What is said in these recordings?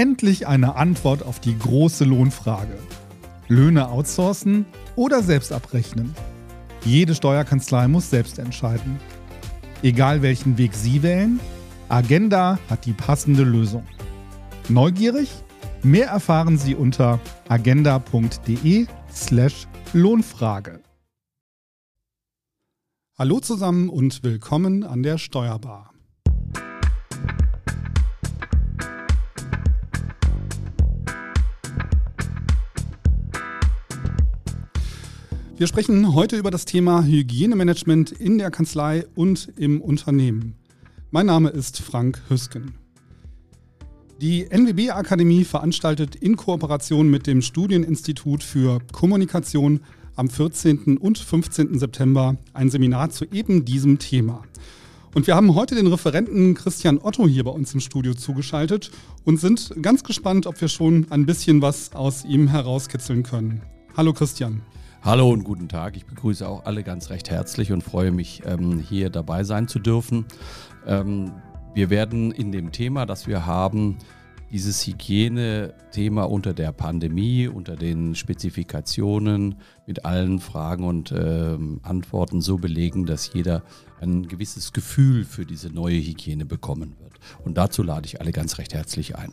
Endlich eine Antwort auf die große Lohnfrage. Löhne outsourcen oder selbst abrechnen? Jede Steuerkanzlei muss selbst entscheiden. Egal welchen Weg Sie wählen, Agenda hat die passende Lösung. Neugierig? Mehr erfahren Sie unter agenda.de/slash Lohnfrage. Hallo zusammen und willkommen an der Steuerbar. Wir sprechen heute über das Thema Hygienemanagement in der Kanzlei und im Unternehmen. Mein Name ist Frank Hüsken. Die NWB Akademie veranstaltet in Kooperation mit dem Studieninstitut für Kommunikation am 14. und 15. September ein Seminar zu eben diesem Thema. Und wir haben heute den Referenten Christian Otto hier bei uns im Studio zugeschaltet und sind ganz gespannt, ob wir schon ein bisschen was aus ihm herauskitzeln können. Hallo Christian. Hallo und guten Tag. Ich begrüße auch alle ganz recht herzlich und freue mich, ähm, hier dabei sein zu dürfen. Ähm, wir werden in dem Thema, das wir haben, dieses Hygiene-Thema unter der Pandemie, unter den Spezifikationen mit allen Fragen und äh, Antworten so belegen, dass jeder ein gewisses Gefühl für diese neue Hygiene bekommen wird. Und dazu lade ich alle ganz recht herzlich ein.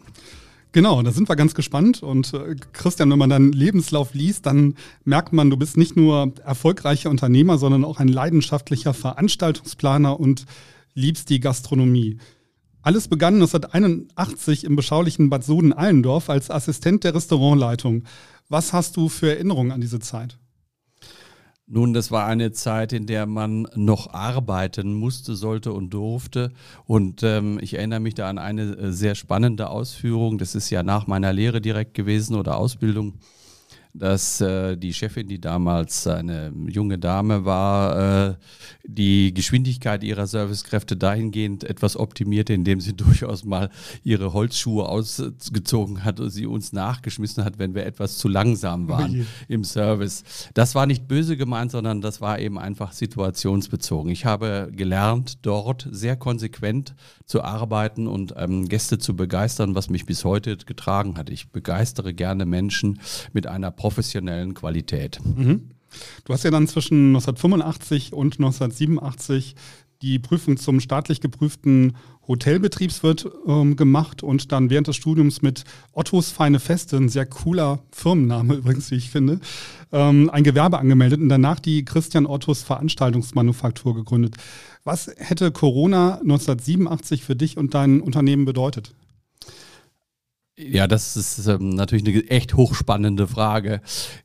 Genau, da sind wir ganz gespannt. Und äh, Christian, wenn man deinen Lebenslauf liest, dann merkt man, du bist nicht nur erfolgreicher Unternehmer, sondern auch ein leidenschaftlicher Veranstaltungsplaner und liebst die Gastronomie. Alles begann 1981 im beschaulichen Bad Soden-Allendorf als Assistent der Restaurantleitung. Was hast du für Erinnerungen an diese Zeit? Nun, das war eine Zeit, in der man noch arbeiten musste, sollte und durfte. Und ähm, ich erinnere mich da an eine äh, sehr spannende Ausführung. Das ist ja nach meiner Lehre direkt gewesen oder Ausbildung dass äh, die Chefin, die damals eine junge Dame war, äh, die Geschwindigkeit ihrer Servicekräfte dahingehend etwas optimierte, indem sie durchaus mal ihre Holzschuhe ausgezogen hat und sie uns nachgeschmissen hat, wenn wir etwas zu langsam waren im Service. Das war nicht böse gemeint, sondern das war eben einfach situationsbezogen. Ich habe gelernt, dort sehr konsequent zu arbeiten und ähm, Gäste zu begeistern, was mich bis heute getragen hat. Ich begeistere gerne Menschen mit einer professionellen Qualität. Mhm. Du hast ja dann zwischen 1985 und 1987 die Prüfung zum staatlich geprüften Hotelbetriebswirt ähm, gemacht und dann während des Studiums mit Ottos Feine Feste, ein sehr cooler Firmenname übrigens, wie ich finde, ähm, ein Gewerbe angemeldet und danach die Christian Ottos Veranstaltungsmanufaktur gegründet. Was hätte Corona 1987 für dich und dein Unternehmen bedeutet? Ja, das ist ähm, natürlich eine echt hochspannende Frage.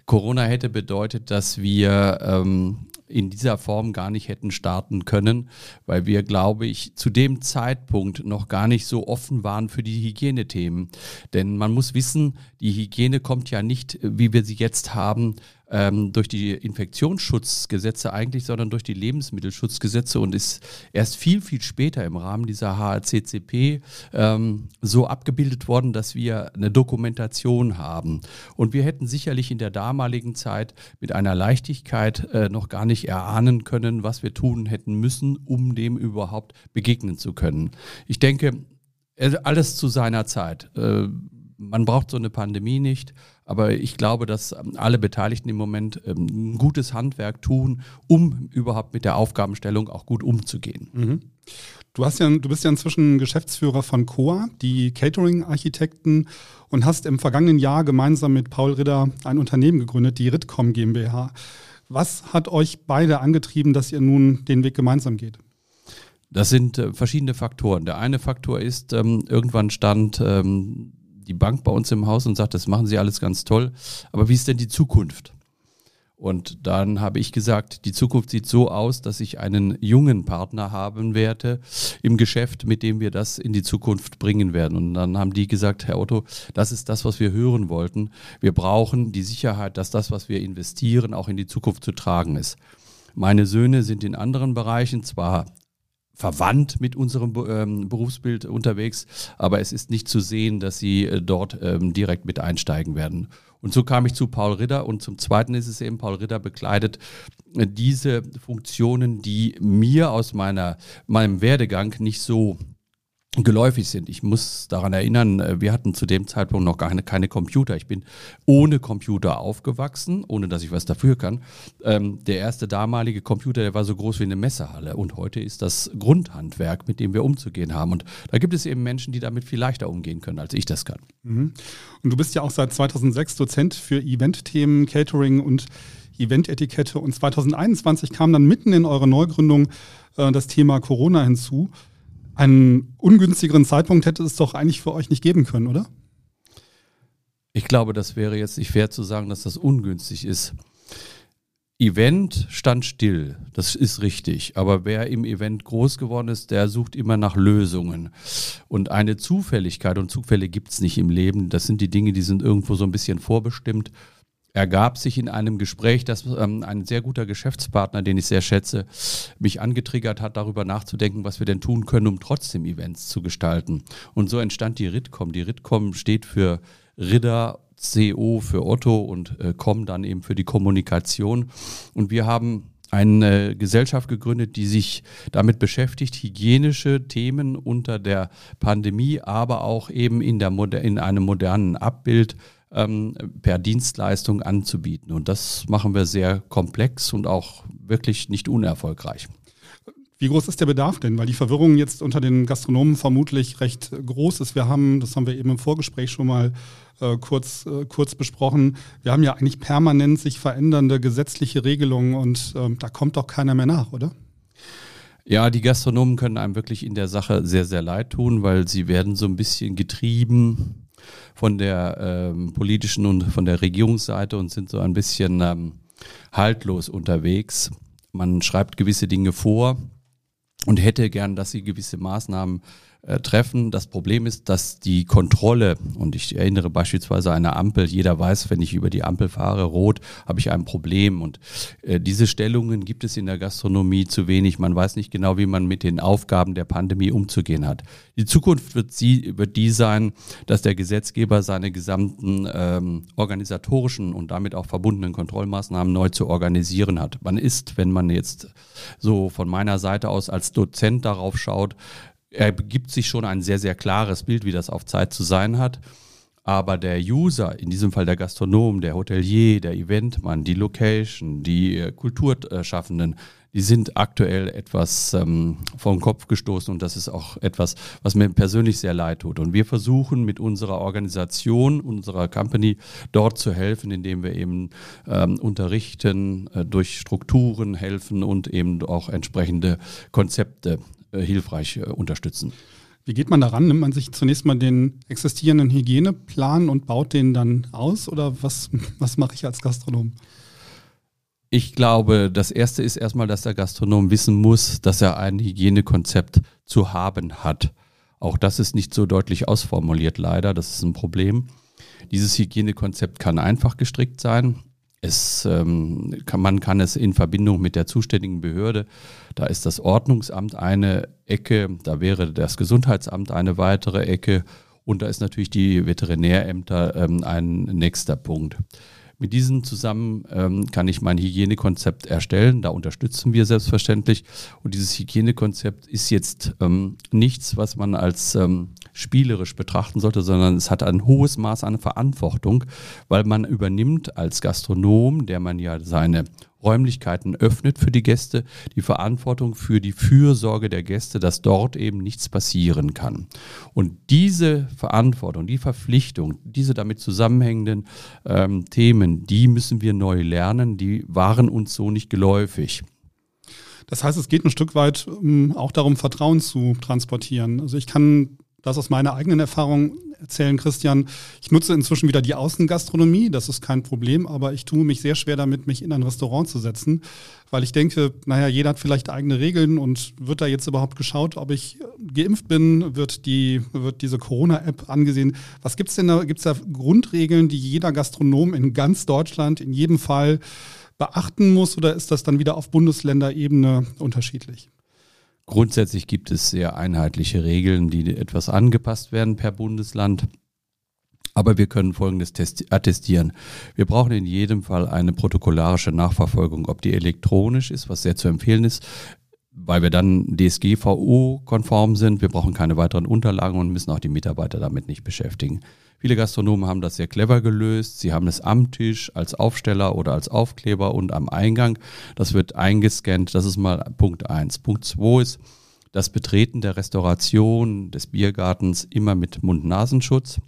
Corona hätte bedeutet, dass wir ähm, in dieser Form gar nicht hätten starten können, weil wir, glaube ich, zu dem Zeitpunkt noch gar nicht so offen waren für die Hygienethemen. Denn man muss wissen, die Hygiene kommt ja nicht, wie wir sie jetzt haben, ähm, durch die Infektionsschutzgesetze eigentlich, sondern durch die Lebensmittelschutzgesetze und ist erst viel, viel später im Rahmen dieser HACCP ähm, so abgebildet worden, dass wir eine Dokumentation haben. Und wir hätten sicherlich in der damaligen Zeit mit einer Leichtigkeit äh, noch gar nicht erahnen können, was wir tun hätten müssen, um dem überhaupt begegnen zu können. Ich denke, alles zu seiner Zeit. Man braucht so eine Pandemie nicht, aber ich glaube, dass ähm, alle Beteiligten im Moment ähm, ein gutes Handwerk tun, um überhaupt mit der Aufgabenstellung auch gut umzugehen. Mhm. Du, hast ja, du bist ja inzwischen Geschäftsführer von COA, die Catering-Architekten, und hast im vergangenen Jahr gemeinsam mit Paul Ritter ein Unternehmen gegründet, die Ritcom GmbH. Was hat euch beide angetrieben, dass ihr nun den Weg gemeinsam geht? Das sind äh, verschiedene Faktoren. Der eine Faktor ist, ähm, irgendwann stand die Bank bei uns im Haus und sagt, das machen Sie alles ganz toll, aber wie ist denn die Zukunft? Und dann habe ich gesagt, die Zukunft sieht so aus, dass ich einen jungen Partner haben werde im Geschäft, mit dem wir das in die Zukunft bringen werden. Und dann haben die gesagt, Herr Otto, das ist das, was wir hören wollten. Wir brauchen die Sicherheit, dass das, was wir investieren, auch in die Zukunft zu tragen ist. Meine Söhne sind in anderen Bereichen zwar verwandt mit unserem ähm, Berufsbild unterwegs, aber es ist nicht zu sehen, dass sie äh, dort ähm, direkt mit einsteigen werden. Und so kam ich zu Paul Ritter und zum Zweiten ist es eben, Paul Ritter bekleidet äh, diese Funktionen, die mir aus meiner, meinem Werdegang nicht so geläufig sind. Ich muss daran erinnern, äh, wir hatten zu dem Zeitpunkt noch gar keine, keine Computer. Ich bin ohne Computer aufgewachsen, ohne dass ich was dafür kann. Ähm, der erste damalige Computer, der war so groß wie eine Messehalle und heute ist das Grundhandwerk, mit dem wir umzugehen haben. Und da gibt es eben Menschen, die damit viel leichter umgehen können, als ich das kann. Mhm. Und du bist ja auch seit 2006 Dozent für Event-Themen, Catering und Event-Etikette und 2021 kam dann mitten in eurer Neugründung äh, das Thema Corona hinzu. Einen ungünstigeren Zeitpunkt hätte es doch eigentlich für euch nicht geben können, oder? Ich glaube, das wäre jetzt nicht fair zu sagen, dass das ungünstig ist. Event stand still, das ist richtig. Aber wer im Event groß geworden ist, der sucht immer nach Lösungen. Und eine Zufälligkeit, und Zufälle gibt es nicht im Leben, das sind die Dinge, die sind irgendwo so ein bisschen vorbestimmt ergab sich in einem Gespräch, dass ähm, ein sehr guter Geschäftspartner, den ich sehr schätze, mich angetriggert hat, darüber nachzudenken, was wir denn tun können, um trotzdem Events zu gestalten. Und so entstand die RITCOM. Die RITCOM steht für Ridder, CO für Otto und äh, COM dann eben für die Kommunikation. Und wir haben eine Gesellschaft gegründet, die sich damit beschäftigt, hygienische Themen unter der Pandemie, aber auch eben in, der, in einem modernen Abbild ähm, per Dienstleistung anzubieten. Und das machen wir sehr komplex und auch wirklich nicht unerfolgreich. Wie groß ist der Bedarf denn? Weil die Verwirrung jetzt unter den Gastronomen vermutlich recht groß ist. Wir haben, das haben wir eben im Vorgespräch schon mal äh, kurz, äh, kurz besprochen, wir haben ja eigentlich permanent sich verändernde gesetzliche Regelungen und äh, da kommt doch keiner mehr nach, oder? Ja, die Gastronomen können einem wirklich in der Sache sehr, sehr leid tun, weil sie werden so ein bisschen getrieben von der ähm, politischen und von der Regierungsseite und sind so ein bisschen ähm, haltlos unterwegs. Man schreibt gewisse Dinge vor und hätte gern, dass sie gewisse Maßnahmen äh, treffen. Das Problem ist, dass die Kontrolle, und ich erinnere beispielsweise an eine Ampel, jeder weiß, wenn ich über die Ampel fahre, rot, habe ich ein Problem. Und äh, diese Stellungen gibt es in der Gastronomie zu wenig. Man weiß nicht genau, wie man mit den Aufgaben der Pandemie umzugehen hat. Die Zukunft wird, sie, wird die sein, dass der Gesetzgeber seine gesamten ähm, organisatorischen und damit auch verbundenen Kontrollmaßnahmen neu zu organisieren hat. Man ist, wenn man jetzt so von meiner Seite aus als Dozent darauf schaut, er gibt sich schon ein sehr, sehr klares Bild, wie das auf Zeit zu sein hat. Aber der User, in diesem Fall der Gastronom, der Hotelier, der Eventmann, die Location, die äh, Kulturschaffenden, die sind aktuell etwas ähm, vom Kopf gestoßen und das ist auch etwas, was mir persönlich sehr leid tut. Und wir versuchen mit unserer Organisation, unserer Company dort zu helfen, indem wir eben ähm, unterrichten, äh, durch Strukturen helfen und eben auch entsprechende Konzepte hilfreich äh, unterstützen. Wie geht man daran? Nimmt man sich zunächst mal den existierenden Hygieneplan und baut den dann aus? Oder was, was mache ich als Gastronom? Ich glaube, das Erste ist erstmal, dass der Gastronom wissen muss, dass er ein Hygienekonzept zu haben hat. Auch das ist nicht so deutlich ausformuliert, leider. Das ist ein Problem. Dieses Hygienekonzept kann einfach gestrickt sein. Es, ähm, kann, man kann es in Verbindung mit der zuständigen Behörde, da ist das Ordnungsamt eine Ecke, da wäre das Gesundheitsamt eine weitere Ecke und da ist natürlich die Veterinärämter ähm, ein nächster Punkt. Mit diesen zusammen ähm, kann ich mein Hygienekonzept erstellen. Da unterstützen wir selbstverständlich. Und dieses Hygienekonzept ist jetzt ähm, nichts, was man als ähm, spielerisch betrachten sollte, sondern es hat ein hohes Maß an Verantwortung, weil man übernimmt als Gastronom, der man ja seine Räumlichkeiten öffnet für die Gäste, die Verantwortung für die Fürsorge der Gäste, dass dort eben nichts passieren kann. Und diese Verantwortung, die Verpflichtung, diese damit zusammenhängenden ähm, Themen, die müssen wir neu lernen, die waren uns so nicht geläufig. Das heißt, es geht ein Stück weit ähm, auch darum, Vertrauen zu transportieren. Also ich kann das aus meiner eigenen Erfahrung erzählen, Christian. Ich nutze inzwischen wieder die Außengastronomie, das ist kein Problem, aber ich tue mich sehr schwer damit, mich in ein Restaurant zu setzen, weil ich denke, naja, jeder hat vielleicht eigene Regeln und wird da jetzt überhaupt geschaut, ob ich geimpft bin, wird, die, wird diese Corona-App angesehen. Was gibt's denn da? Gibt es da Grundregeln, die jeder Gastronom in ganz Deutschland in jedem Fall beachten muss oder ist das dann wieder auf Bundesländerebene unterschiedlich? Grundsätzlich gibt es sehr einheitliche Regeln, die etwas angepasst werden per Bundesland. Aber wir können Folgendes attestieren. Wir brauchen in jedem Fall eine protokollarische Nachverfolgung, ob die elektronisch ist, was sehr zu empfehlen ist. Weil wir dann DSGVO-konform sind. Wir brauchen keine weiteren Unterlagen und müssen auch die Mitarbeiter damit nicht beschäftigen. Viele Gastronomen haben das sehr clever gelöst. Sie haben es am Tisch als Aufsteller oder als Aufkleber und am Eingang. Das wird eingescannt. Das ist mal Punkt eins. Punkt zwei ist das Betreten der Restauration des Biergartens immer mit Mund-Nasenschutz.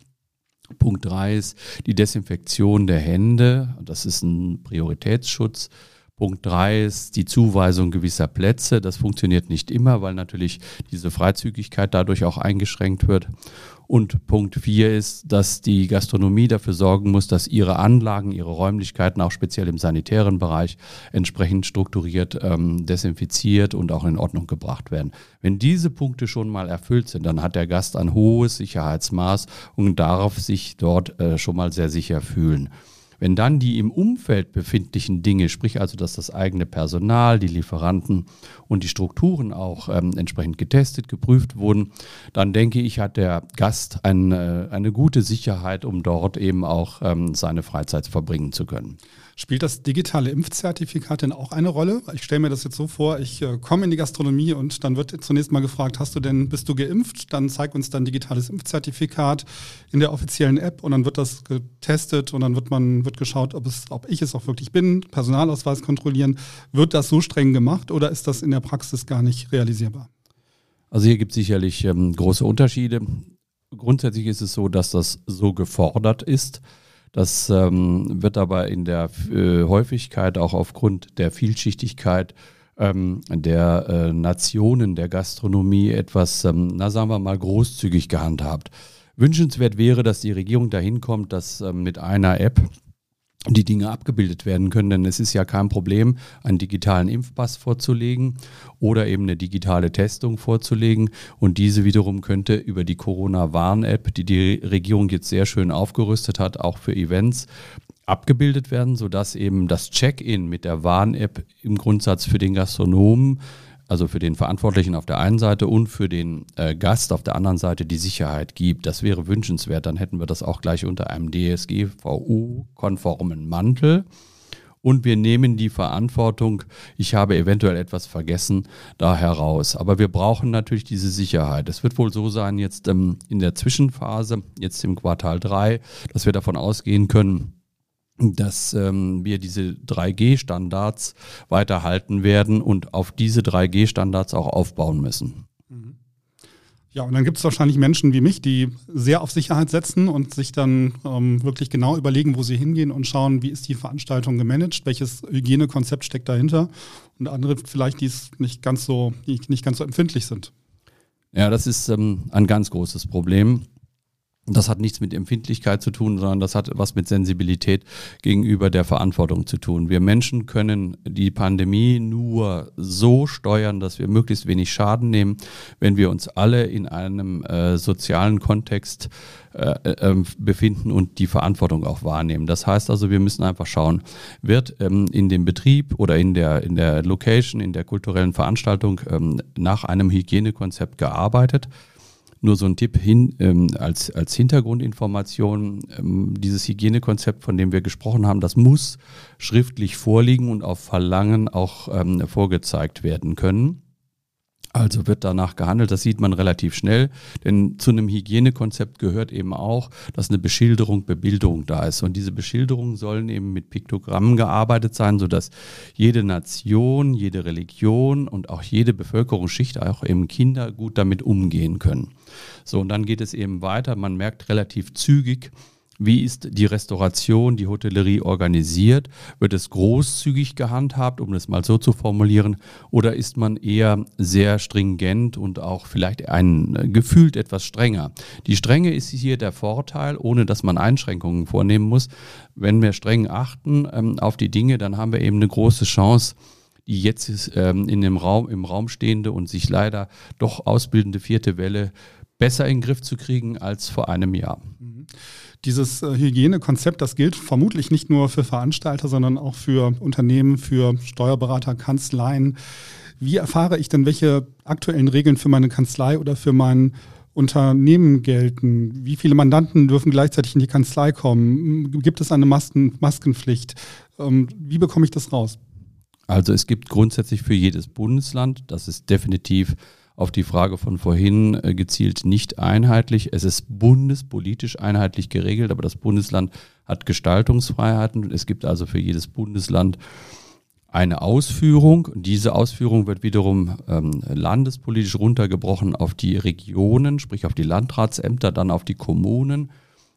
Punkt drei ist die Desinfektion der Hände. Das ist ein Prioritätsschutz. Punkt drei ist die Zuweisung gewisser Plätze. Das funktioniert nicht immer, weil natürlich diese Freizügigkeit dadurch auch eingeschränkt wird. Und Punkt vier ist, dass die Gastronomie dafür sorgen muss, dass ihre Anlagen, ihre Räumlichkeiten, auch speziell im sanitären Bereich, entsprechend strukturiert, ähm, desinfiziert und auch in Ordnung gebracht werden. Wenn diese Punkte schon mal erfüllt sind, dann hat der Gast ein hohes Sicherheitsmaß und darf sich dort äh, schon mal sehr sicher fühlen. Wenn dann die im Umfeld befindlichen Dinge, sprich also, dass das eigene Personal, die Lieferanten und die Strukturen auch ähm, entsprechend getestet, geprüft wurden, dann denke ich, hat der Gast eine, eine gute Sicherheit, um dort eben auch ähm, seine Freizeit verbringen zu können. Spielt das digitale Impfzertifikat denn auch eine Rolle? Ich stelle mir das jetzt so vor, ich äh, komme in die Gastronomie und dann wird zunächst mal gefragt, hast du denn, bist du geimpft? Dann zeigt uns dann digitales Impfzertifikat in der offiziellen App und dann wird das getestet und dann wird man, wird geschaut, ob es, ob ich es auch wirklich bin, Personalausweis kontrollieren. Wird das so streng gemacht oder ist das in der Praxis gar nicht realisierbar? Also hier gibt es sicherlich ähm, große Unterschiede. Grundsätzlich ist es so, dass das so gefordert ist. Das ähm, wird aber in der äh, Häufigkeit auch aufgrund der Vielschichtigkeit ähm, der äh, Nationen der Gastronomie etwas, ähm, na sagen wir mal, großzügig gehandhabt. Wünschenswert wäre, dass die Regierung dahin kommt, dass ähm, mit einer App die Dinge abgebildet werden können. Denn es ist ja kein Problem, einen digitalen Impfpass vorzulegen oder eben eine digitale Testung vorzulegen. Und diese wiederum könnte über die Corona-Warn-App, die die Regierung jetzt sehr schön aufgerüstet hat, auch für Events, abgebildet werden, sodass eben das Check-in mit der Warn-App im Grundsatz für den Gastronomen also für den Verantwortlichen auf der einen Seite und für den äh, Gast auf der anderen Seite die Sicherheit gibt. Das wäre wünschenswert. Dann hätten wir das auch gleich unter einem DSGVO-konformen Mantel. Und wir nehmen die Verantwortung, ich habe eventuell etwas vergessen, da heraus. Aber wir brauchen natürlich diese Sicherheit. Es wird wohl so sein, jetzt ähm, in der Zwischenphase, jetzt im Quartal 3, dass wir davon ausgehen können, dass ähm, wir diese 3G-Standards weiterhalten werden und auf diese 3G-Standards auch aufbauen müssen. Ja, und dann gibt es wahrscheinlich Menschen wie mich, die sehr auf Sicherheit setzen und sich dann ähm, wirklich genau überlegen, wo sie hingehen und schauen, wie ist die Veranstaltung gemanagt, welches Hygienekonzept steckt dahinter. Und andere vielleicht, die es nicht ganz so, die nicht ganz so empfindlich sind. Ja, das ist ähm, ein ganz großes Problem. Das hat nichts mit Empfindlichkeit zu tun, sondern das hat was mit Sensibilität gegenüber der Verantwortung zu tun. Wir Menschen können die Pandemie nur so steuern, dass wir möglichst wenig Schaden nehmen, wenn wir uns alle in einem äh, sozialen Kontext äh, äh, befinden und die Verantwortung auch wahrnehmen. Das heißt also, wir müssen einfach schauen, wird ähm, in dem Betrieb oder in der, in der Location, in der kulturellen Veranstaltung ähm, nach einem Hygienekonzept gearbeitet? Nur so ein Tipp hin ähm, als, als Hintergrundinformation. Ähm, dieses Hygienekonzept, von dem wir gesprochen haben, das muss schriftlich vorliegen und auf Verlangen auch ähm, vorgezeigt werden können. Also wird danach gehandelt, das sieht man relativ schnell, denn zu einem Hygienekonzept gehört eben auch, dass eine Beschilderung, Bebilderung da ist. Und diese Beschilderungen sollen eben mit Piktogrammen gearbeitet sein, sodass jede Nation, jede Religion und auch jede Bevölkerungsschicht, auch eben Kinder, gut damit umgehen können. So, und dann geht es eben weiter. Man merkt relativ zügig, wie ist die Restauration, die Hotellerie organisiert? Wird es großzügig gehandhabt, um das mal so zu formulieren? Oder ist man eher sehr stringent und auch vielleicht ein, äh, gefühlt etwas strenger? Die Strenge ist hier der Vorteil, ohne dass man Einschränkungen vornehmen muss. Wenn wir streng achten ähm, auf die Dinge, dann haben wir eben eine große Chance, die jetzt ähm, in dem Raum, im Raum stehende und sich leider doch ausbildende vierte Welle besser in den Griff zu kriegen als vor einem Jahr. Mhm. Dieses äh, Hygienekonzept, das gilt vermutlich nicht nur für Veranstalter, sondern auch für Unternehmen, für Steuerberater, Kanzleien. Wie erfahre ich denn, welche aktuellen Regeln für meine Kanzlei oder für mein Unternehmen gelten? Wie viele Mandanten dürfen gleichzeitig in die Kanzlei kommen? Gibt es eine Masken Maskenpflicht? Ähm, wie bekomme ich das raus? Also es gibt grundsätzlich für jedes Bundesland, das ist definitiv auf die Frage von vorhin äh, gezielt nicht einheitlich. Es ist bundespolitisch einheitlich geregelt, aber das Bundesland hat Gestaltungsfreiheiten. Es gibt also für jedes Bundesland eine Ausführung. Diese Ausführung wird wiederum ähm, landespolitisch runtergebrochen auf die Regionen, sprich auf die Landratsämter, dann auf die Kommunen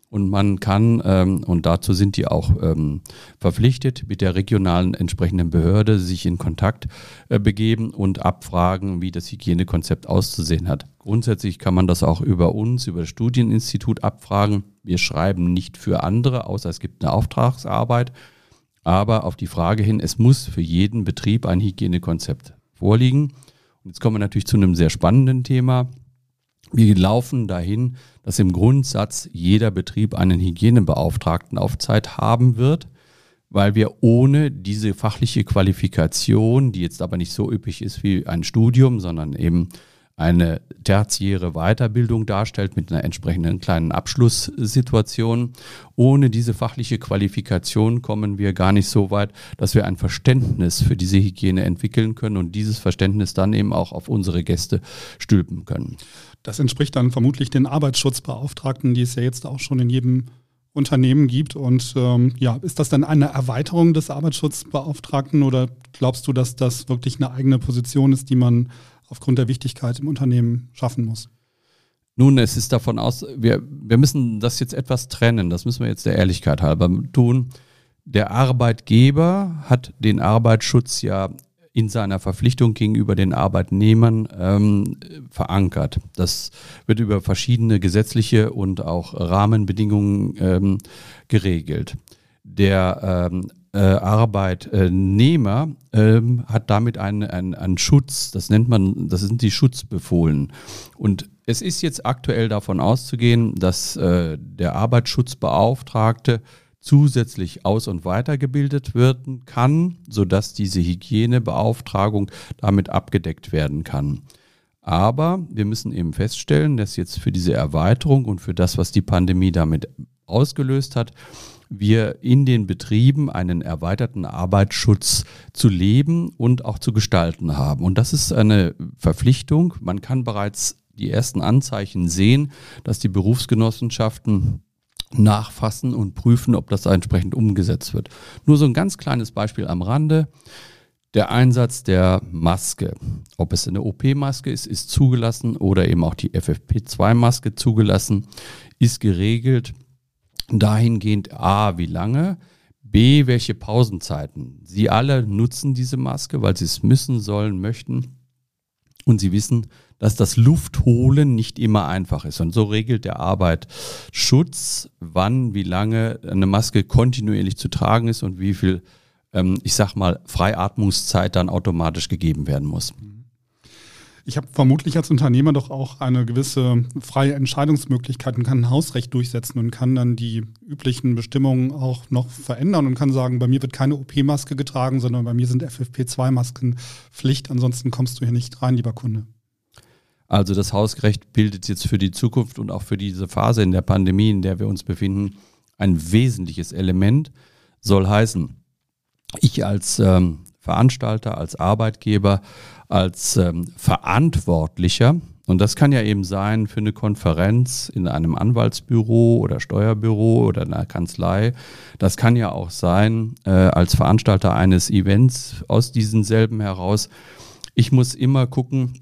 und man kann, ähm, und dazu sind die auch ähm, verpflichtet, mit der regionalen entsprechenden Behörde sich in Kontakt äh, begeben und abfragen, wie das Hygienekonzept auszusehen hat. Grundsätzlich kann man das auch über uns, über das Studieninstitut abfragen. Wir schreiben nicht für andere, außer es gibt eine Auftragsarbeit. Aber auf die Frage hin, es muss für jeden Betrieb ein Hygienekonzept vorliegen. Und jetzt kommen wir natürlich zu einem sehr spannenden Thema. Wir laufen dahin, dass im Grundsatz jeder Betrieb einen Hygienebeauftragten auf Zeit haben wird, weil wir ohne diese fachliche Qualifikation, die jetzt aber nicht so üppig ist wie ein Studium, sondern eben eine tertiäre Weiterbildung darstellt mit einer entsprechenden kleinen Abschlusssituation. Ohne diese fachliche Qualifikation kommen wir gar nicht so weit, dass wir ein Verständnis für diese Hygiene entwickeln können und dieses Verständnis dann eben auch auf unsere Gäste stülpen können. Das entspricht dann vermutlich den Arbeitsschutzbeauftragten, die es ja jetzt auch schon in jedem Unternehmen gibt. Und ähm, ja, ist das dann eine Erweiterung des Arbeitsschutzbeauftragten oder glaubst du, dass das wirklich eine eigene Position ist, die man aufgrund der Wichtigkeit im Unternehmen schaffen muss? Nun, es ist davon aus, wir, wir müssen das jetzt etwas trennen. Das müssen wir jetzt der Ehrlichkeit halber tun. Der Arbeitgeber hat den Arbeitsschutz ja in seiner Verpflichtung gegenüber den Arbeitnehmern ähm, verankert. Das wird über verschiedene gesetzliche und auch Rahmenbedingungen ähm, geregelt. Der ähm, äh, Arbeitnehmer ähm, hat damit einen, einen, einen Schutz, das nennt man, das sind die Schutzbefohlen. Und es ist jetzt aktuell davon auszugehen, dass äh, der Arbeitsschutzbeauftragte zusätzlich aus- und weitergebildet werden kann, sodass diese Hygienebeauftragung damit abgedeckt werden kann. Aber wir müssen eben feststellen, dass jetzt für diese Erweiterung und für das, was die Pandemie damit ausgelöst hat, wir in den Betrieben einen erweiterten Arbeitsschutz zu leben und auch zu gestalten haben. Und das ist eine Verpflichtung. Man kann bereits die ersten Anzeichen sehen, dass die Berufsgenossenschaften nachfassen und prüfen, ob das entsprechend umgesetzt wird. Nur so ein ganz kleines Beispiel am Rande. Der Einsatz der Maske, ob es eine OP-Maske ist, ist zugelassen oder eben auch die FFP2-Maske zugelassen, ist geregelt dahingehend A, wie lange, B, welche Pausenzeiten. Sie alle nutzen diese Maske, weil sie es müssen, sollen, möchten und sie wissen, dass das Luftholen nicht immer einfach ist. Und so regelt der Arbeitsschutz, wann, wie lange eine Maske kontinuierlich zu tragen ist und wie viel, ähm, ich sag mal, Freiatmungszeit dann automatisch gegeben werden muss. Ich habe vermutlich als Unternehmer doch auch eine gewisse freie Entscheidungsmöglichkeit und kann ein Hausrecht durchsetzen und kann dann die üblichen Bestimmungen auch noch verändern und kann sagen, bei mir wird keine OP-Maske getragen, sondern bei mir sind FFP2-Masken Pflicht, ansonsten kommst du hier nicht rein, lieber Kunde. Also das Hausrecht bildet jetzt für die Zukunft und auch für diese Phase in der Pandemie, in der wir uns befinden, ein wesentliches Element. Soll heißen, ich als ähm, Veranstalter, als Arbeitgeber, als ähm, Verantwortlicher, und das kann ja eben sein für eine Konferenz in einem Anwaltsbüro oder Steuerbüro oder einer Kanzlei. Das kann ja auch sein äh, als Veranstalter eines Events aus diesen selben heraus. Ich muss immer gucken,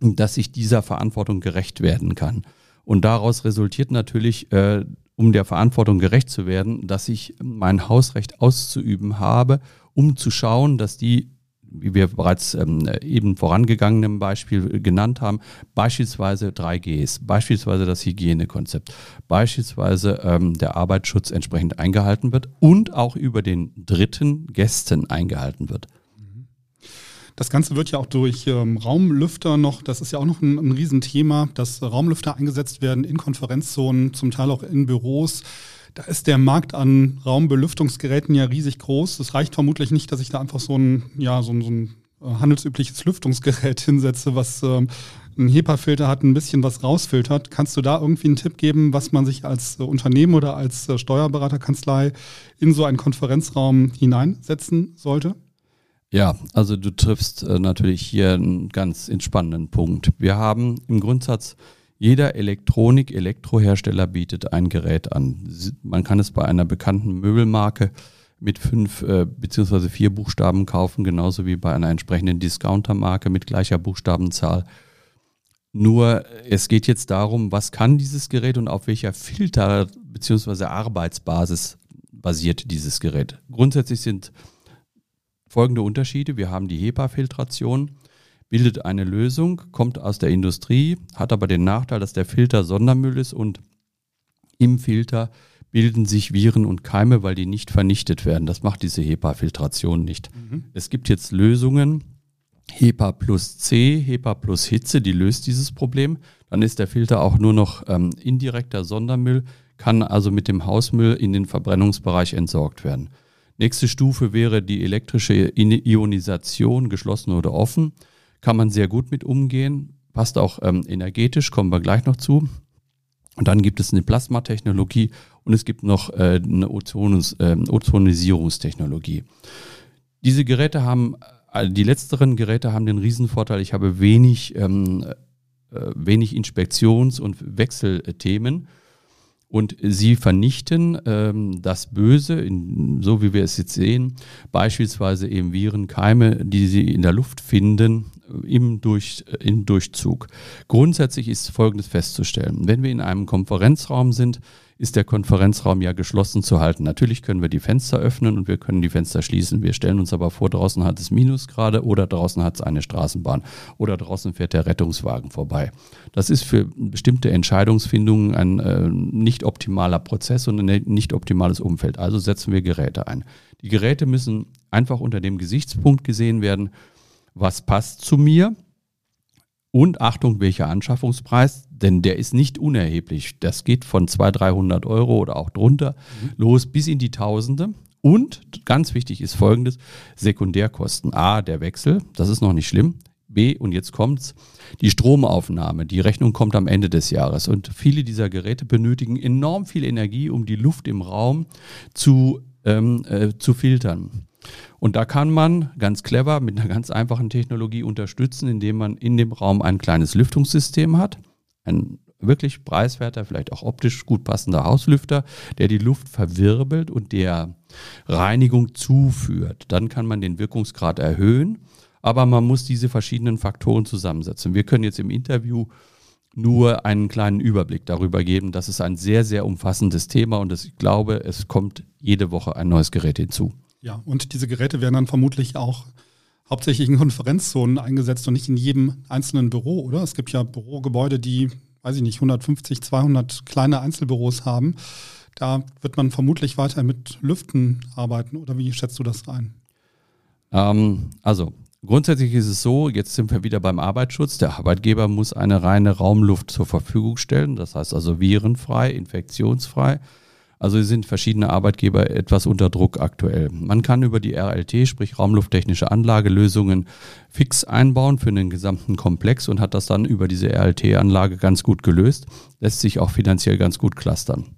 dass ich dieser Verantwortung gerecht werden kann. Und daraus resultiert natürlich, äh, um der Verantwortung gerecht zu werden, dass ich mein Hausrecht auszuüben habe, um zu schauen, dass die, wie wir bereits ähm, eben vorangegangenen Beispiel genannt haben, beispielsweise 3Gs, beispielsweise das Hygienekonzept, beispielsweise ähm, der Arbeitsschutz entsprechend eingehalten wird und auch über den dritten Gästen eingehalten wird. Das Ganze wird ja auch durch ähm, Raumlüfter noch, das ist ja auch noch ein, ein Riesenthema, dass Raumlüfter eingesetzt werden in Konferenzzonen, zum Teil auch in Büros. Da ist der Markt an Raumbelüftungsgeräten ja riesig groß. Es reicht vermutlich nicht, dass ich da einfach so ein, ja, so ein, so ein äh, handelsübliches Lüftungsgerät hinsetze, was ähm, einen HEPA-Filter hat, ein bisschen was rausfiltert. Kannst du da irgendwie einen Tipp geben, was man sich als äh, Unternehmen oder als äh, Steuerberaterkanzlei in so einen Konferenzraum hineinsetzen sollte? Ja, also du triffst äh, natürlich hier einen ganz entspannenden Punkt. Wir haben im Grundsatz, jeder Elektronik-Elektrohersteller bietet ein Gerät an. Man kann es bei einer bekannten Möbelmarke mit fünf äh, beziehungsweise vier Buchstaben kaufen, genauso wie bei einer entsprechenden Discountermarke mit gleicher Buchstabenzahl. Nur es geht jetzt darum, was kann dieses Gerät und auf welcher Filter beziehungsweise Arbeitsbasis basiert dieses Gerät. Grundsätzlich sind folgende Unterschiede. Wir haben die HEPA-Filtration, bildet eine Lösung, kommt aus der Industrie, hat aber den Nachteil, dass der Filter Sondermüll ist und im Filter bilden sich Viren und Keime, weil die nicht vernichtet werden. Das macht diese HEPA-Filtration nicht. Mhm. Es gibt jetzt Lösungen, HEPA plus C, HEPA plus Hitze, die löst dieses Problem. Dann ist der Filter auch nur noch ähm, indirekter Sondermüll, kann also mit dem Hausmüll in den Verbrennungsbereich entsorgt werden. Nächste Stufe wäre die elektrische Ionisation, geschlossen oder offen. Kann man sehr gut mit umgehen, passt auch ähm, energetisch, kommen wir gleich noch zu. Und dann gibt es eine Plasmatechnologie und es gibt noch äh, eine Ozonus, äh, Ozonisierungstechnologie. Diese Geräte haben, äh, die letzteren Geräte haben den Riesenvorteil, ich habe wenig, ähm, äh, wenig Inspektions- und Wechselthemen. Und sie vernichten ähm, das Böse, in, so wie wir es jetzt sehen, beispielsweise eben Viren, Keime, die sie in der Luft finden, im, Durch, im Durchzug. Grundsätzlich ist Folgendes festzustellen. Wenn wir in einem Konferenzraum sind, ist der Konferenzraum ja geschlossen zu halten. Natürlich können wir die Fenster öffnen und wir können die Fenster schließen. Wir stellen uns aber vor, draußen hat es Minusgrade oder draußen hat es eine Straßenbahn oder draußen fährt der Rettungswagen vorbei. Das ist für bestimmte Entscheidungsfindungen ein äh, nicht optimaler Prozess und ein nicht optimales Umfeld. Also setzen wir Geräte ein. Die Geräte müssen einfach unter dem Gesichtspunkt gesehen werden, was passt zu mir und Achtung, welcher Anschaffungspreis, denn der ist nicht unerheblich. Das geht von 200, 300 Euro oder auch drunter mhm. los bis in die Tausende. Und ganz wichtig ist folgendes: Sekundärkosten. A, der Wechsel, das ist noch nicht schlimm. B, und jetzt kommt's, die Stromaufnahme. Die Rechnung kommt am Ende des Jahres. Und viele dieser Geräte benötigen enorm viel Energie, um die Luft im Raum zu, ähm, äh, zu filtern. Und da kann man ganz clever mit einer ganz einfachen Technologie unterstützen, indem man in dem Raum ein kleines Lüftungssystem hat. Ein wirklich preiswerter, vielleicht auch optisch gut passender Hauslüfter, der die Luft verwirbelt und der Reinigung zuführt. Dann kann man den Wirkungsgrad erhöhen, aber man muss diese verschiedenen Faktoren zusammensetzen. Wir können jetzt im Interview nur einen kleinen Überblick darüber geben. Das ist ein sehr, sehr umfassendes Thema und ich glaube, es kommt jede Woche ein neues Gerät hinzu. Ja, und diese Geräte werden dann vermutlich auch hauptsächlich in Konferenzzonen eingesetzt und nicht in jedem einzelnen Büro, oder? Es gibt ja Bürogebäude, die, weiß ich nicht, 150, 200 kleine Einzelbüros haben. Da wird man vermutlich weiter mit Lüften arbeiten, oder wie schätzt du das ein? Ähm, also, grundsätzlich ist es so, jetzt sind wir wieder beim Arbeitsschutz. Der Arbeitgeber muss eine reine Raumluft zur Verfügung stellen, das heißt also virenfrei, infektionsfrei. Also sind verschiedene Arbeitgeber etwas unter Druck aktuell. Man kann über die RLT, sprich Raumlufttechnische Anlagelösungen, fix einbauen für den gesamten Komplex und hat das dann über diese RLT-Anlage ganz gut gelöst. Lässt sich auch finanziell ganz gut clustern.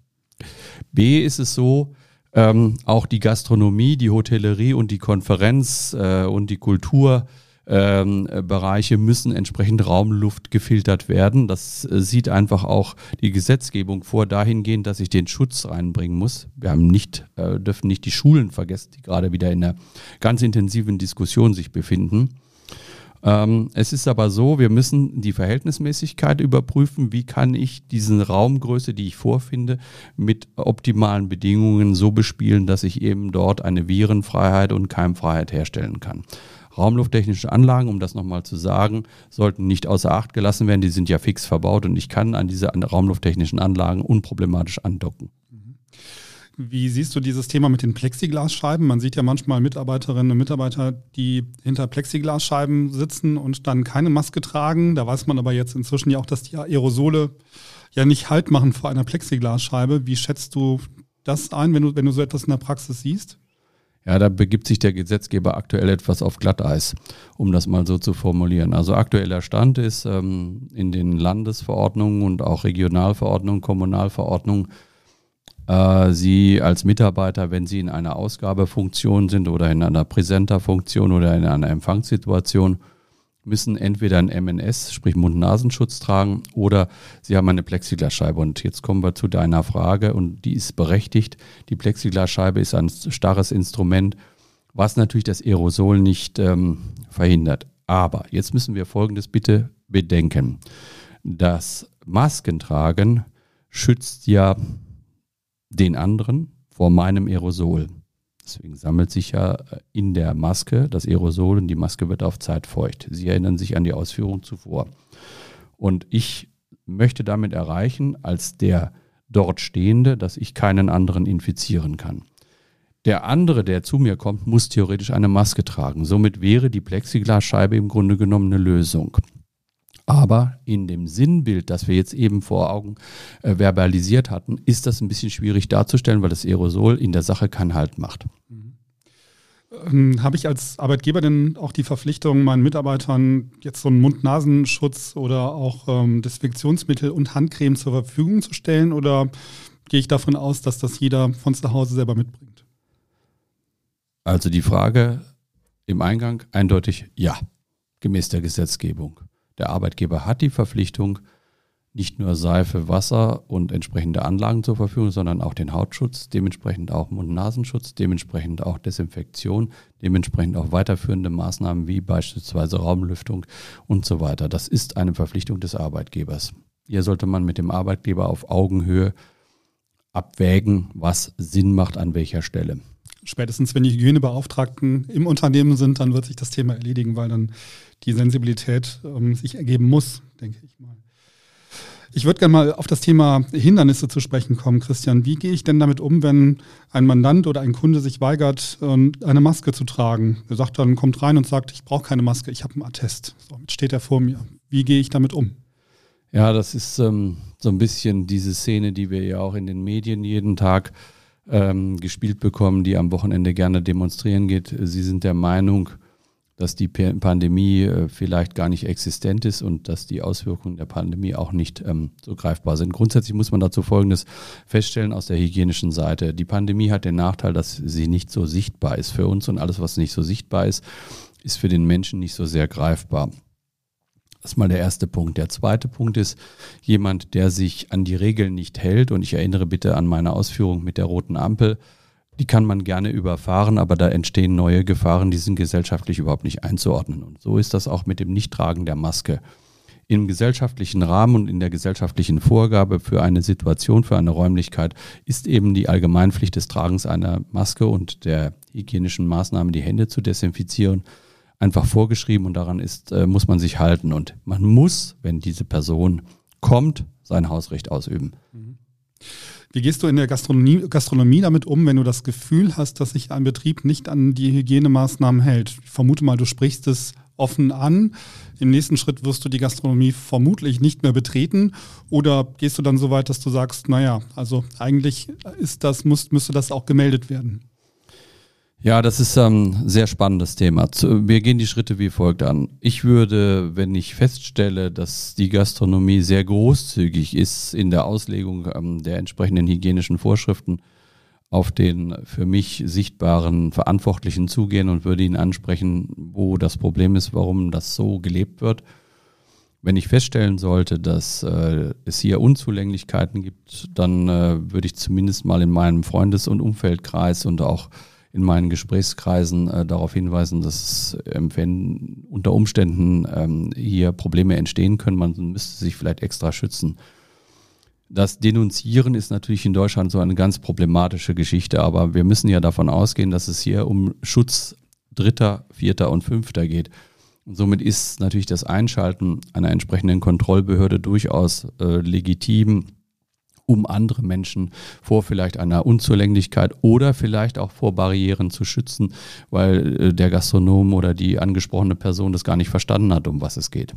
B ist es so, ähm, auch die Gastronomie, die Hotellerie und die Konferenz äh, und die Kultur ähm, Bereiche müssen entsprechend Raumluft gefiltert werden. Das äh, sieht einfach auch die Gesetzgebung vor, dahingehend, dass ich den Schutz reinbringen muss. Wir haben nicht, äh, dürfen nicht die Schulen vergessen, die gerade wieder in einer ganz intensiven Diskussion sich befinden. Ähm, es ist aber so, wir müssen die Verhältnismäßigkeit überprüfen. Wie kann ich diese Raumgröße, die ich vorfinde, mit optimalen Bedingungen so bespielen, dass ich eben dort eine Virenfreiheit und Keimfreiheit herstellen kann. Raumlufttechnische Anlagen, um das nochmal zu sagen, sollten nicht außer Acht gelassen werden. Die sind ja fix verbaut und ich kann an diese raumlufttechnischen Anlagen unproblematisch andocken. Wie siehst du dieses Thema mit den Plexiglasscheiben? Man sieht ja manchmal Mitarbeiterinnen und Mitarbeiter, die hinter Plexiglasscheiben sitzen und dann keine Maske tragen. Da weiß man aber jetzt inzwischen ja auch, dass die Aerosole ja nicht Halt machen vor einer Plexiglasscheibe. Wie schätzt du das ein, wenn du, wenn du so etwas in der Praxis siehst? Ja, da begibt sich der Gesetzgeber aktuell etwas auf Glatteis, um das mal so zu formulieren. Also aktueller Stand ist ähm, in den Landesverordnungen und auch Regionalverordnungen, Kommunalverordnungen Äh, Sie als Mitarbeiter, wenn Sie in einer Ausgabefunktion sind oder in einer Präsenterfunktion oder in einer Empfangssituation, müssen entweder ein MNS, sprich Mund-Nasenschutz tragen, oder sie haben eine Plexiglasscheibe. Und jetzt kommen wir zu deiner Frage und die ist berechtigt. Die Plexiglasscheibe ist ein starres Instrument, was natürlich das Aerosol nicht ähm, verhindert. Aber jetzt müssen wir Folgendes bitte bedenken. Das Maskentragen schützt ja den anderen vor meinem Aerosol. Deswegen sammelt sich ja äh, in der Maske das Aerosol und die Maske wird auf Zeit feucht. Sie erinnern sich an die Ausführung zuvor. Und ich möchte damit erreichen, als der dort Stehende, dass ich keinen anderen infizieren kann. Der andere, der zu mir kommt, muss theoretisch eine Maske tragen. Somit wäre die Plexiglasscheibe im Grunde genommen eine Lösung. Aber in dem Sinnbild, das wir jetzt eben vor Augen äh, verbalisiert hatten, ist das ein bisschen schwierig darzustellen, weil das Aerosol in der Sache keinen Halt macht. Ähm, Habe ich als Arbeitgeber denn auch die Verpflichtung, meinen Mitarbeitern jetzt so einen Mund-Nasenschutz oder auch ähm, Desinfektionsmittel und Handcreme zur Verfügung zu stellen? Oder gehe ich davon aus, dass das jeder von zu Hause selber mitbringt? Also die Frage im Eingang eindeutig ja, gemäß der Gesetzgebung. Der Arbeitgeber hat die Verpflichtung, nicht nur Seife, Wasser und entsprechende Anlagen zur Verfügung, sondern auch den Hautschutz, dementsprechend auch Mund-Nasenschutz, dementsprechend auch Desinfektion, dementsprechend auch weiterführende Maßnahmen wie beispielsweise Raumlüftung und so weiter. Das ist eine Verpflichtung des Arbeitgebers. Hier sollte man mit dem Arbeitgeber auf Augenhöhe abwägen, was Sinn macht an welcher Stelle. Spätestens, wenn die Hygienebeauftragten im Unternehmen sind, dann wird sich das Thema erledigen, weil dann die Sensibilität ähm, sich ergeben muss, denke ich mal. Ich würde gerne mal auf das Thema Hindernisse zu sprechen kommen, Christian. Wie gehe ich denn damit um, wenn ein Mandant oder ein Kunde sich weigert, ähm, eine Maske zu tragen? Er sagt dann, kommt rein und sagt, ich brauche keine Maske, ich habe einen Attest. So, jetzt steht er vor mir. Wie gehe ich damit um? Ja, das ist ähm, so ein bisschen diese Szene, die wir ja auch in den Medien jeden Tag ähm, gespielt bekommen, die am Wochenende gerne demonstrieren geht. Sie sind der Meinung, dass die Pandemie äh, vielleicht gar nicht existent ist und dass die Auswirkungen der Pandemie auch nicht ähm, so greifbar sind. Grundsätzlich muss man dazu Folgendes feststellen aus der hygienischen Seite. Die Pandemie hat den Nachteil, dass sie nicht so sichtbar ist für uns und alles, was nicht so sichtbar ist, ist für den Menschen nicht so sehr greifbar. Das ist mal der erste Punkt. Der zweite Punkt ist jemand, der sich an die Regeln nicht hält. Und ich erinnere bitte an meine Ausführung mit der roten Ampel die kann man gerne überfahren, aber da entstehen neue Gefahren, die sind gesellschaftlich überhaupt nicht einzuordnen. Und so ist das auch mit dem Nichttragen der Maske. Im gesellschaftlichen Rahmen und in der gesellschaftlichen Vorgabe für eine Situation, für eine Räumlichkeit ist eben die Allgemeinpflicht des Tragens einer Maske und der hygienischen Maßnahme, die Hände zu desinfizieren, einfach vorgeschrieben und daran ist, äh, muss man sich halten. Und man muss, wenn diese Person kommt, sein Hausrecht ausüben. Mhm. Wie gehst du in der Gastronomie, Gastronomie damit um, wenn du das Gefühl hast, dass sich ein Betrieb nicht an die Hygienemaßnahmen hält? Ich vermute mal, du sprichst es offen an. Im nächsten Schritt wirst du die Gastronomie vermutlich nicht mehr betreten. Oder gehst du dann so weit, dass du sagst, naja, also eigentlich ist das, muss, müsste das auch gemeldet werden? Ja, das ist ein ähm, sehr spannendes Thema. Wir gehen die Schritte wie folgt an. Ich würde, wenn ich feststelle, dass die Gastronomie sehr großzügig ist in der Auslegung ähm, der entsprechenden hygienischen Vorschriften, auf den für mich sichtbaren Verantwortlichen zugehen und würde ihn ansprechen, wo das Problem ist, warum das so gelebt wird. Wenn ich feststellen sollte, dass äh, es hier Unzulänglichkeiten gibt, dann äh, würde ich zumindest mal in meinem Freundes- und Umfeldkreis und auch in meinen Gesprächskreisen äh, darauf hinweisen, dass ähm, wenn unter Umständen ähm, hier Probleme entstehen können, man müsste sich vielleicht extra schützen. Das Denunzieren ist natürlich in Deutschland so eine ganz problematische Geschichte, aber wir müssen ja davon ausgehen, dass es hier um Schutz Dritter, Vierter und Fünfter geht. Und somit ist natürlich das Einschalten einer entsprechenden Kontrollbehörde durchaus äh, legitim um andere Menschen vor vielleicht einer Unzulänglichkeit oder vielleicht auch vor Barrieren zu schützen, weil äh, der Gastronom oder die angesprochene Person das gar nicht verstanden hat, um was es geht.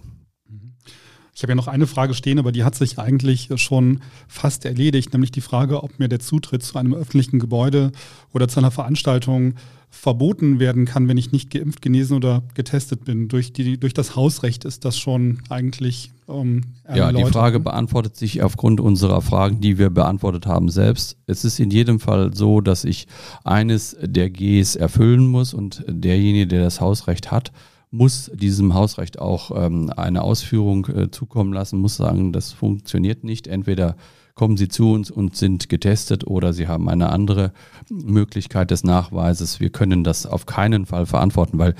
Ich habe ja noch eine Frage stehen, aber die hat sich eigentlich schon fast erledigt, nämlich die Frage, ob mir der Zutritt zu einem öffentlichen Gebäude oder zu einer Veranstaltung verboten werden kann, wenn ich nicht geimpft, genesen oder getestet bin. Durch, die, durch das Hausrecht ist das schon eigentlich. Ähm, ja, die Frage beantwortet sich aufgrund unserer Fragen, die wir beantwortet haben, selbst. Es ist in jedem Fall so, dass ich eines der Gs erfüllen muss und derjenige, der das Hausrecht hat, muss diesem Hausrecht auch ähm, eine Ausführung äh, zukommen lassen, muss sagen, das funktioniert nicht. Entweder kommen sie zu uns und sind getestet oder sie haben eine andere Möglichkeit des Nachweises. Wir können das auf keinen Fall verantworten, weil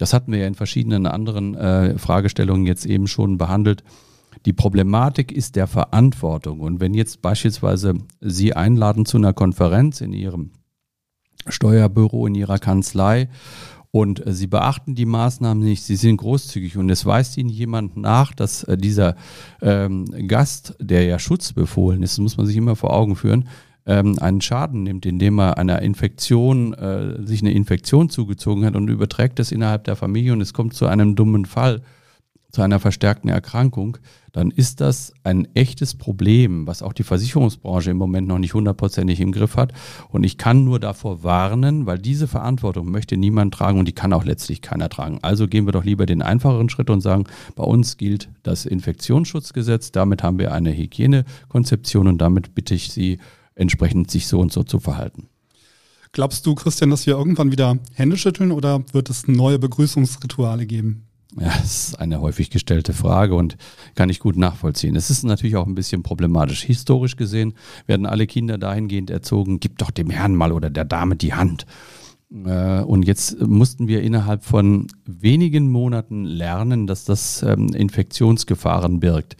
das hatten wir ja in verschiedenen anderen äh, Fragestellungen jetzt eben schon behandelt. Die Problematik ist der Verantwortung. Und wenn jetzt beispielsweise Sie einladen zu einer Konferenz in Ihrem Steuerbüro, in Ihrer Kanzlei und äh, sie beachten die Maßnahmen nicht, sie sind großzügig und es weist ihnen jemand nach, dass äh, dieser ähm, Gast, der ja schutzbefohlen ist, muss man sich immer vor Augen führen, ähm, einen Schaden nimmt, indem er einer Infektion, äh, sich eine Infektion zugezogen hat und überträgt das innerhalb der Familie und es kommt zu einem dummen Fall zu einer verstärkten Erkrankung, dann ist das ein echtes Problem, was auch die Versicherungsbranche im Moment noch nicht hundertprozentig im Griff hat. Und ich kann nur davor warnen, weil diese Verantwortung möchte niemand tragen und die kann auch letztlich keiner tragen. Also gehen wir doch lieber den einfacheren Schritt und sagen, bei uns gilt das Infektionsschutzgesetz, damit haben wir eine Hygienekonzeption und damit bitte ich Sie entsprechend sich so und so zu verhalten. Glaubst du, Christian, dass wir irgendwann wieder Hände schütteln oder wird es neue Begrüßungsrituale geben? Ja, das ist eine häufig gestellte Frage und kann ich gut nachvollziehen. Es ist natürlich auch ein bisschen problematisch. Historisch gesehen werden alle Kinder dahingehend erzogen, gib doch dem Herrn mal oder der Dame die Hand. Äh, und jetzt mussten wir innerhalb von wenigen Monaten lernen, dass das ähm, Infektionsgefahren birgt.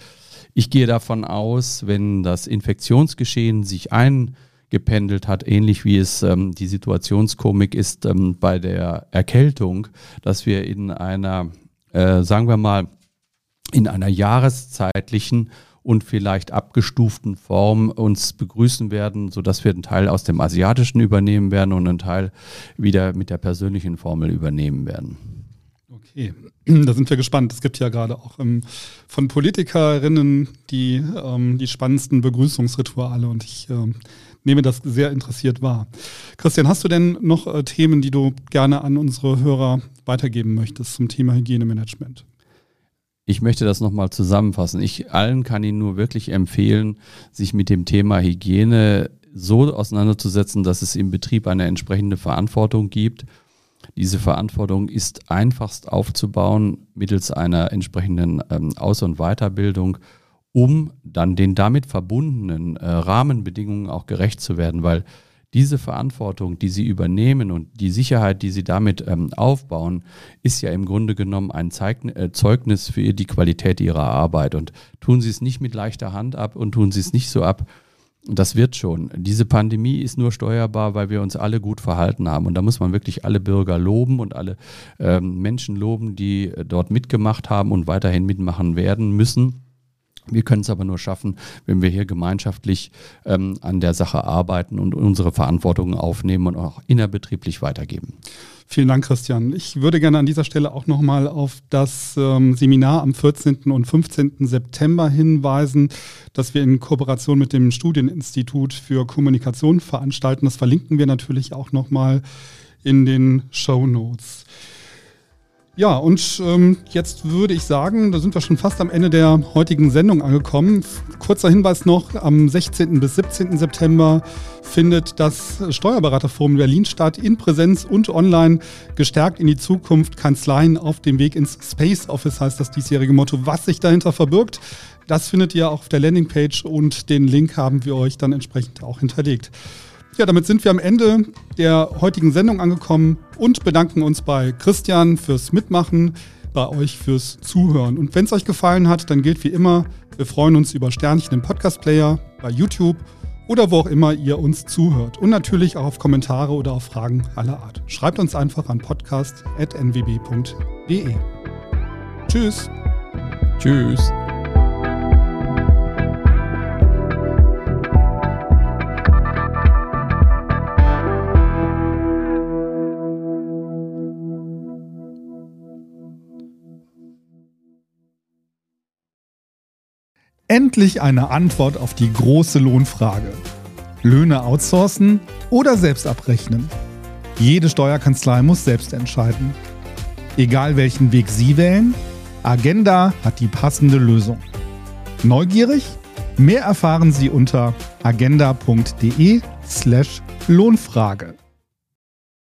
Ich gehe davon aus, wenn das Infektionsgeschehen sich eingependelt hat, ähnlich wie es ähm, die Situationskomik ist ähm, bei der Erkältung, dass wir in einer äh, sagen wir mal, in einer jahreszeitlichen und vielleicht abgestuften Form uns begrüßen werden, sodass wir einen Teil aus dem Asiatischen übernehmen werden und einen Teil wieder mit der persönlichen Formel übernehmen werden. Okay, da sind wir gespannt. Es gibt ja gerade auch ähm, von Politikerinnen die, ähm, die spannendsten Begrüßungsrituale und ich ähm, nehme das sehr interessiert wahr. Christian, hast du denn noch äh, Themen, die du gerne an unsere Hörer weitergeben möchtest zum Thema Hygienemanagement? Ich möchte das nochmal zusammenfassen. Ich allen kann Ihnen nur wirklich empfehlen, sich mit dem Thema Hygiene so auseinanderzusetzen, dass es im Betrieb eine entsprechende Verantwortung gibt. Diese Verantwortung ist einfachst aufzubauen mittels einer entsprechenden ähm, Aus- und Weiterbildung um dann den damit verbundenen äh, Rahmenbedingungen auch gerecht zu werden, weil diese Verantwortung, die sie übernehmen und die Sicherheit, die sie damit ähm, aufbauen, ist ja im Grunde genommen ein äh, Zeugnis für die Qualität ihrer Arbeit. Und tun sie es nicht mit leichter Hand ab und tun sie es nicht so ab, das wird schon. Diese Pandemie ist nur steuerbar, weil wir uns alle gut verhalten haben. Und da muss man wirklich alle Bürger loben und alle ähm, Menschen loben, die dort mitgemacht haben und weiterhin mitmachen werden müssen. Wir können es aber nur schaffen, wenn wir hier gemeinschaftlich ähm, an der Sache arbeiten und unsere Verantwortung aufnehmen und auch innerbetrieblich weitergeben. Vielen Dank, Christian. Ich würde gerne an dieser Stelle auch nochmal auf das ähm, Seminar am 14. und 15. September hinweisen, das wir in Kooperation mit dem Studieninstitut für Kommunikation veranstalten. Das verlinken wir natürlich auch nochmal in den Show Notes. Ja, und ähm, jetzt würde ich sagen, da sind wir schon fast am Ende der heutigen Sendung angekommen. Kurzer Hinweis noch, am 16. bis 17. September findet das Steuerberaterforum Berlin statt, in Präsenz und online, gestärkt in die Zukunft, Kanzleien auf dem Weg ins Space Office heißt das diesjährige Motto. Was sich dahinter verbirgt, das findet ihr auf der Landingpage und den Link haben wir euch dann entsprechend auch hinterlegt. Ja, damit sind wir am Ende der heutigen Sendung angekommen und bedanken uns bei Christian fürs Mitmachen, bei euch fürs Zuhören. Und wenn es euch gefallen hat, dann gilt wie immer, wir freuen uns über Sternchen im Podcast-Player, bei YouTube oder wo auch immer ihr uns zuhört. Und natürlich auch auf Kommentare oder auf Fragen aller Art. Schreibt uns einfach an podcast.nwb.de. Tschüss. Tschüss. Endlich eine Antwort auf die große Lohnfrage. Löhne outsourcen oder selbst abrechnen? Jede Steuerkanzlei muss selbst entscheiden. Egal welchen Weg Sie wählen, Agenda hat die passende Lösung. Neugierig? Mehr erfahren Sie unter agenda.de slash Lohnfrage.